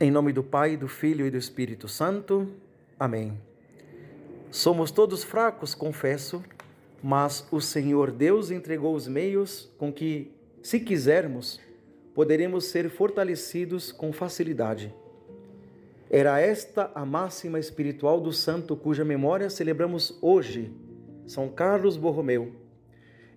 Em nome do Pai, do Filho e do Espírito Santo. Amém. Somos todos fracos, confesso, mas o Senhor Deus entregou os meios com que, se quisermos, poderemos ser fortalecidos com facilidade. Era esta a máxima espiritual do santo cuja memória celebramos hoje, São Carlos Borromeu.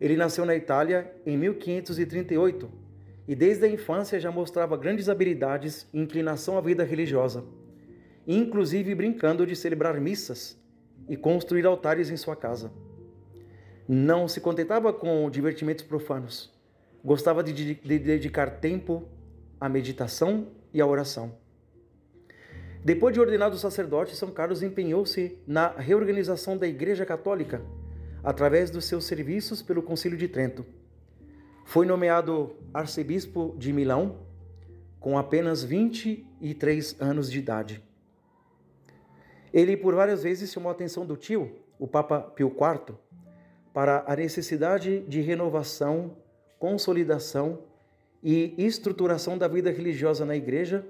Ele nasceu na Itália em 1538 e desde a infância já mostrava grandes habilidades e inclinação à vida religiosa, inclusive brincando de celebrar missas e construir altares em sua casa. Não se contentava com divertimentos profanos, gostava de, de dedicar tempo à meditação e à oração. Depois de ordenado sacerdote, São Carlos empenhou-se na reorganização da Igreja Católica através dos seus serviços pelo Concílio de Trento foi nomeado arcebispo de Milão com apenas 23 anos de idade. Ele por várias vezes chamou a atenção do tio, o Papa Pio IV, para a necessidade de renovação, consolidação e estruturação da vida religiosa na igreja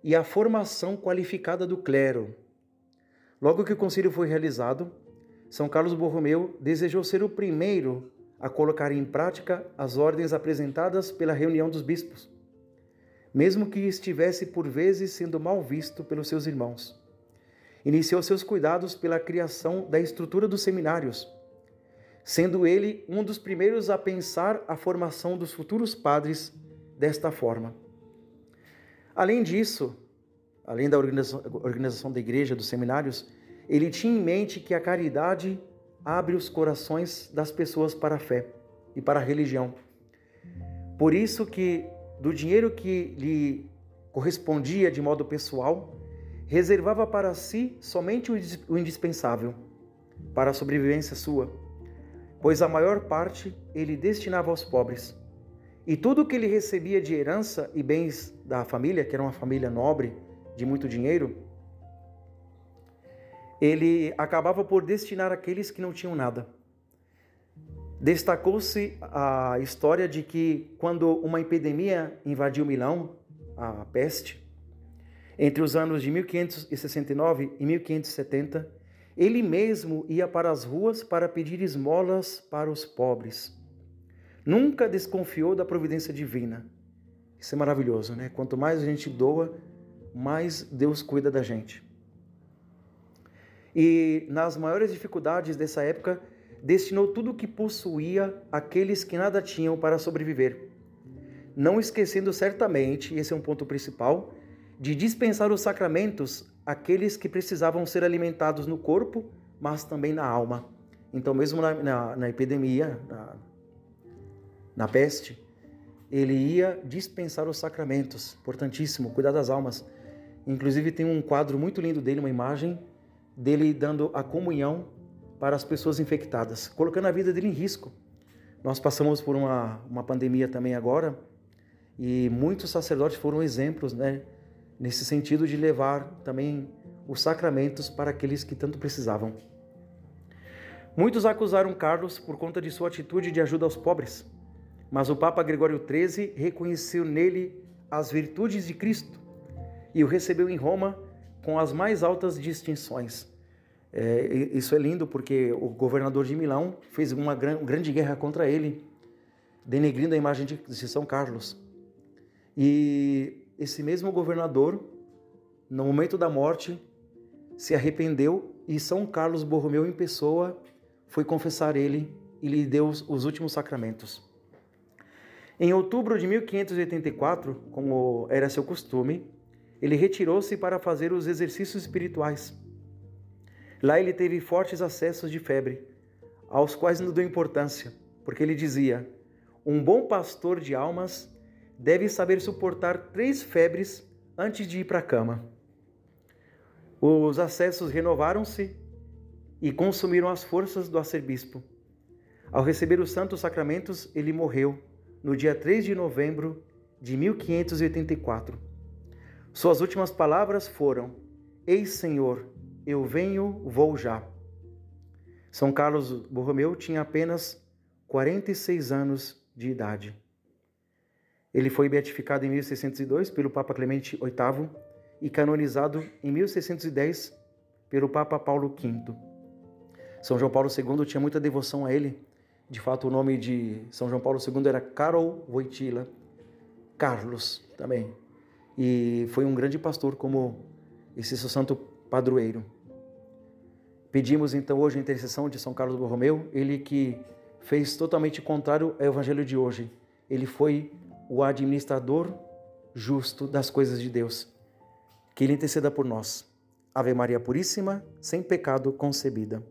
e a formação qualificada do clero. Logo que o concílio foi realizado, São Carlos Borromeu desejou ser o primeiro a colocar em prática as ordens apresentadas pela reunião dos bispos, mesmo que estivesse por vezes sendo mal visto pelos seus irmãos. Iniciou seus cuidados pela criação da estrutura dos seminários, sendo ele um dos primeiros a pensar a formação dos futuros padres desta forma. Além disso, além da organização da igreja, dos seminários, ele tinha em mente que a caridade abre os corações das pessoas para a fé e para a religião. Por isso que do dinheiro que lhe correspondia de modo pessoal, reservava para si somente o indispensável para a sobrevivência sua, pois a maior parte ele destinava aos pobres. E tudo o que ele recebia de herança e bens da família, que era uma família nobre, de muito dinheiro, ele acabava por destinar aqueles que não tinham nada. Destacou-se a história de que, quando uma epidemia invadiu Milão, a peste, entre os anos de 1569 e 1570, ele mesmo ia para as ruas para pedir esmolas para os pobres. Nunca desconfiou da providência divina. Isso é maravilhoso, né? Quanto mais a gente doa, mais Deus cuida da gente e, nas maiores dificuldades dessa época, destinou tudo o que possuía àqueles que nada tinham para sobreviver. Não esquecendo certamente, esse é um ponto principal, de dispensar os sacramentos àqueles que precisavam ser alimentados no corpo, mas também na alma. Então, mesmo na, na, na epidemia, na, na peste, ele ia dispensar os sacramentos, importantíssimo, cuidar das almas. Inclusive, tem um quadro muito lindo dele, uma imagem dele dando a comunhão para as pessoas infectadas, colocando a vida dele em risco. Nós passamos por uma, uma pandemia também agora e muitos sacerdotes foram exemplos, né, nesse sentido de levar também os sacramentos para aqueles que tanto precisavam. Muitos acusaram Carlos por conta de sua atitude de ajuda aos pobres, mas o Papa Gregório XIII reconheceu nele as virtudes de Cristo e o recebeu em Roma com as mais altas distinções. É, isso é lindo porque o governador de Milão fez uma grande guerra contra ele, denegrindo a imagem de São Carlos. E esse mesmo governador, no momento da morte, se arrependeu e São Carlos Borromeu em pessoa foi confessar ele e lhe deu os últimos sacramentos. Em outubro de 1584, como era seu costume, ele retirou-se para fazer os exercícios espirituais. Lá ele teve fortes acessos de febre, aos quais não deu importância, porque ele dizia: Um bom pastor de almas deve saber suportar três febres antes de ir para a cama. Os acessos renovaram-se e consumiram as forças do arcebispo. Ao receber os santos sacramentos, ele morreu no dia 3 de novembro de 1584. Suas últimas palavras foram: Eis, Senhor, eu venho, vou já. São Carlos Borromeu tinha apenas 46 anos de idade. Ele foi beatificado em 1602 pelo Papa Clemente VIII e canonizado em 1610 pelo Papa Paulo V. São João Paulo II tinha muita devoção a ele. De fato, o nome de São João Paulo II era Karol Wojtyla, Carlos também. E foi um grande pastor como esse santo padroeiro. Pedimos então hoje a intercessão de São Carlos Borromeu, ele que fez totalmente contrário ao evangelho de hoje. Ele foi o administrador justo das coisas de Deus. Que ele interceda por nós. Ave Maria Puríssima, sem pecado concebida.